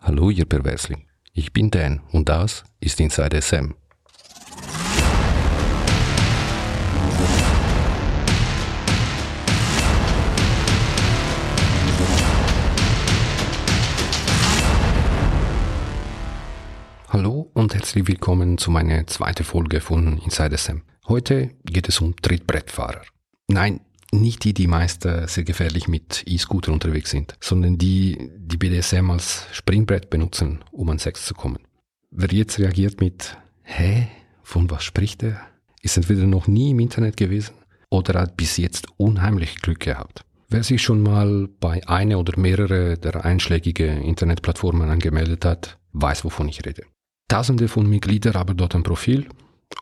Hallo, ihr Perversling. Ich bin Dan und das ist Inside SM. Hallo und herzlich willkommen zu meiner zweiten Folge von Inside SM. Heute geht es um Trittbrettfahrer. Nein, nicht die, die meist äh, sehr gefährlich mit E-Scooter unterwegs sind, sondern die, die BDSM als Springbrett benutzen, um an Sex zu kommen. Wer jetzt reagiert mit, hä, von was spricht er? Ist entweder noch nie im Internet gewesen oder hat bis jetzt unheimlich Glück gehabt. Wer sich schon mal bei einer oder mehrere der einschlägigen Internetplattformen angemeldet hat, weiß, wovon ich rede. Tausende von Mitgliedern haben dort ein Profil,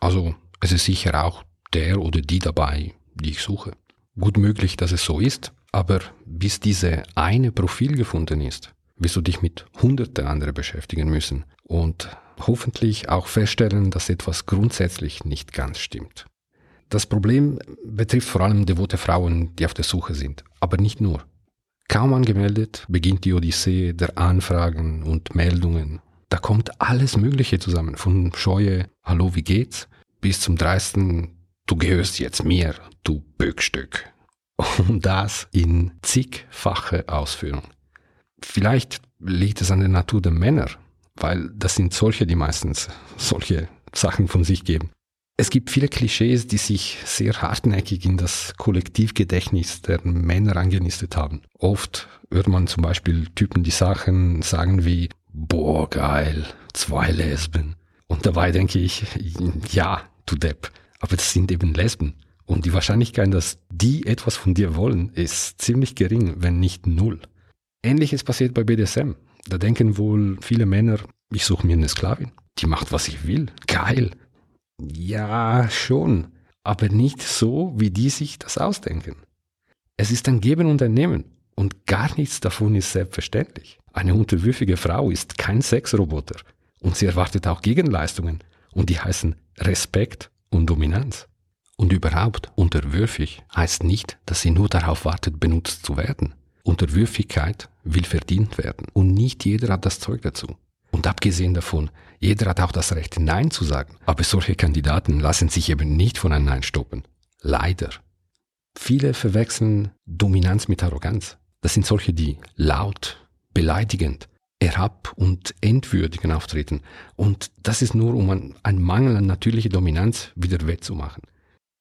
also es ist sicher auch der oder die dabei, die ich suche. Gut möglich, dass es so ist, aber bis diese eine Profil gefunden ist, wirst du dich mit hunderte andere beschäftigen müssen und hoffentlich auch feststellen, dass etwas grundsätzlich nicht ganz stimmt. Das Problem betrifft vor allem devote Frauen, die auf der Suche sind, aber nicht nur. Kaum angemeldet beginnt die Odyssee der Anfragen und Meldungen. Da kommt alles Mögliche zusammen, von Scheue, Hallo, wie geht's, bis zum dreisten du gehörst jetzt mir, du Böckstück. Und das in zigfache Ausführung. Vielleicht liegt es an der Natur der Männer, weil das sind solche, die meistens solche Sachen von sich geben. Es gibt viele Klischees, die sich sehr hartnäckig in das Kollektivgedächtnis der Männer angenistet haben. Oft hört man zum Beispiel Typen, die Sachen sagen wie, boah, geil, zwei Lesben. Und dabei denke ich, ja, du Depp. Aber das sind eben Lesben. Und die Wahrscheinlichkeit, dass die etwas von dir wollen, ist ziemlich gering, wenn nicht null. Ähnliches passiert bei BDSM. Da denken wohl viele Männer, ich suche mir eine Sklavin. Die macht, was ich will. Geil. Ja, schon. Aber nicht so, wie die sich das ausdenken. Es ist ein Geben und ein Nehmen. Und gar nichts davon ist selbstverständlich. Eine unterwürfige Frau ist kein Sexroboter. Und sie erwartet auch Gegenleistungen. Und die heißen Respekt und Dominanz. Und überhaupt, unterwürfig heißt nicht, dass sie nur darauf wartet, benutzt zu werden. Unterwürfigkeit will verdient werden. Und nicht jeder hat das Zeug dazu. Und abgesehen davon, jeder hat auch das Recht, Nein zu sagen. Aber solche Kandidaten lassen sich eben nicht von einem Nein stoppen. Leider. Viele verwechseln Dominanz mit Arroganz. Das sind solche, die laut, beleidigend, erhab und entwürdigend auftreten. Und das ist nur, um einen Mangel an natürlicher Dominanz wieder wettzumachen.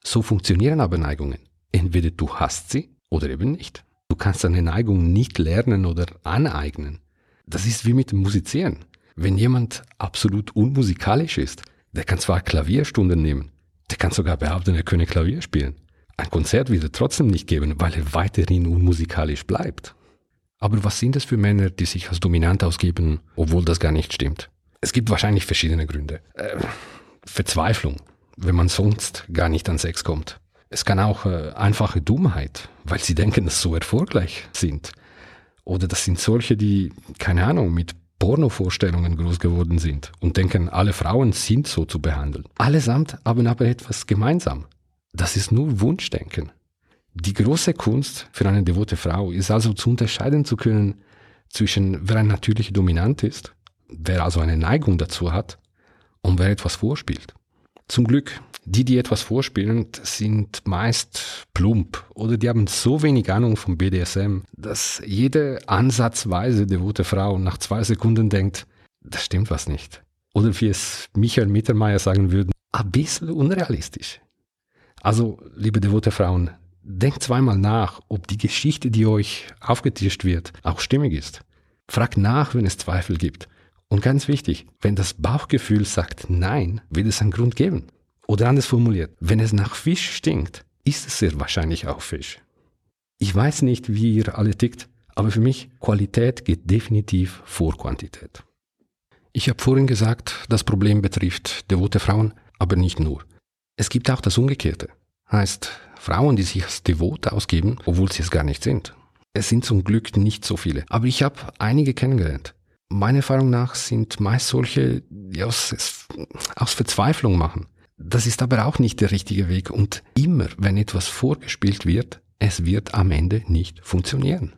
So funktionieren aber Neigungen. Entweder du hast sie oder eben nicht. Du kannst eine Neigung nicht lernen oder aneignen. Das ist wie mit dem Musizieren. Wenn jemand absolut unmusikalisch ist, der kann zwar Klavierstunden nehmen, der kann sogar behaupten, er könne Klavier spielen. Ein Konzert wird er trotzdem nicht geben, weil er weiterhin unmusikalisch bleibt. Aber was sind es für Männer, die sich als dominant ausgeben, obwohl das gar nicht stimmt? Es gibt wahrscheinlich verschiedene Gründe. Äh, Verzweiflung, wenn man sonst gar nicht an Sex kommt. Es kann auch äh, einfache Dummheit, weil sie denken, dass so erfolgreich sind. Oder das sind solche, die, keine Ahnung, mit Pornovorstellungen groß geworden sind und denken, alle Frauen sind so zu behandeln. Allesamt haben aber etwas gemeinsam. Das ist nur Wunschdenken. Die große Kunst für eine devote Frau ist also zu unterscheiden zu können zwischen wer ein natürlicher Dominant ist, wer also eine Neigung dazu hat und wer etwas vorspielt. Zum Glück, die, die etwas vorspielen, sind meist plump oder die haben so wenig Ahnung vom BDSM, dass jede ansatzweise devote Frau nach zwei Sekunden denkt, das stimmt was nicht. Oder wie es Michael Mittermeier sagen würde, ein bisschen unrealistisch. Also, liebe devote Frauen, denkt zweimal nach, ob die Geschichte, die euch aufgetischt wird, auch stimmig ist. Fragt nach, wenn es Zweifel gibt. Und ganz wichtig, wenn das Bauchgefühl sagt Nein, wird es einen Grund geben. Oder anders formuliert, wenn es nach Fisch stinkt, ist es sehr wahrscheinlich auch Fisch. Ich weiß nicht, wie ihr alle tickt, aber für mich Qualität geht definitiv vor Quantität. Ich habe vorhin gesagt, das Problem betrifft devote Frauen, aber nicht nur. Es gibt auch das Umgekehrte. Heißt, Frauen, die sich als devot ausgeben, obwohl sie es gar nicht sind. Es sind zum Glück nicht so viele, aber ich habe einige kennengelernt. Meiner Erfahrung nach sind meist solche, die aus, aus Verzweiflung machen. Das ist aber auch nicht der richtige Weg und immer, wenn etwas vorgespielt wird, es wird am Ende nicht funktionieren.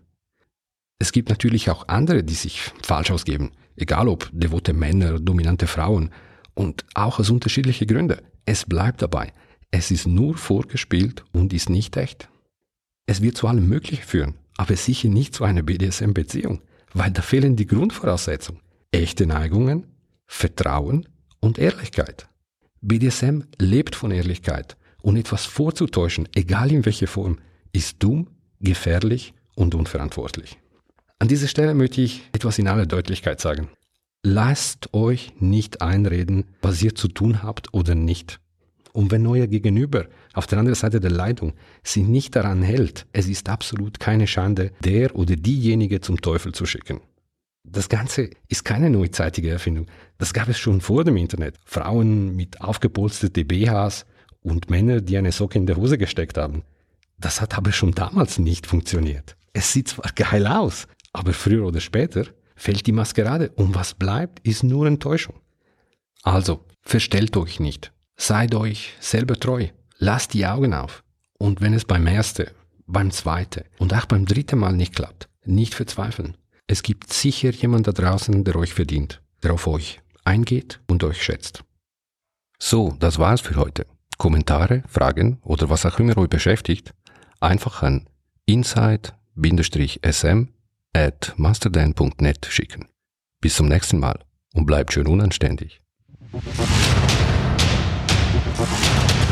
Es gibt natürlich auch andere, die sich falsch ausgeben, egal ob devote Männer, dominante Frauen und auch aus unterschiedlichen Gründen. Es bleibt dabei, es ist nur vorgespielt und ist nicht echt. Es wird zu allem Möglichen führen, aber sicher nicht zu einer BDSM-Beziehung, weil da fehlen die Grundvoraussetzungen. Echte Neigungen, Vertrauen und Ehrlichkeit. BDSM lebt von Ehrlichkeit und etwas vorzutäuschen, egal in welcher Form, ist dumm, gefährlich und unverantwortlich. An dieser Stelle möchte ich etwas in aller Deutlichkeit sagen. Lasst euch nicht einreden, was ihr zu tun habt oder nicht. Und wenn euer Gegenüber auf der anderen Seite der Leitung sich nicht daran hält, es ist absolut keine Schande, der oder diejenige zum Teufel zu schicken. Das Ganze ist keine neuzeitige Erfindung. Das gab es schon vor dem Internet. Frauen mit aufgepolsterten BHs und Männer, die eine Socke in der Hose gesteckt haben. Das hat aber schon damals nicht funktioniert. Es sieht zwar geil aus, aber früher oder später fällt die Maskerade und was bleibt, ist nur Enttäuschung. Also, verstellt euch nicht. Seid euch selber treu. Lasst die Augen auf. Und wenn es beim ersten, beim zweiten und auch beim dritten Mal nicht klappt, nicht verzweifeln. Es gibt sicher jemand da draußen, der euch verdient, der auf euch eingeht und euch schätzt. So, das war's für heute. Kommentare, Fragen oder was auch immer euch beschäftigt, einfach an inside-sm at masterdan.net schicken. Bis zum nächsten Mal und bleibt schön unanständig. Música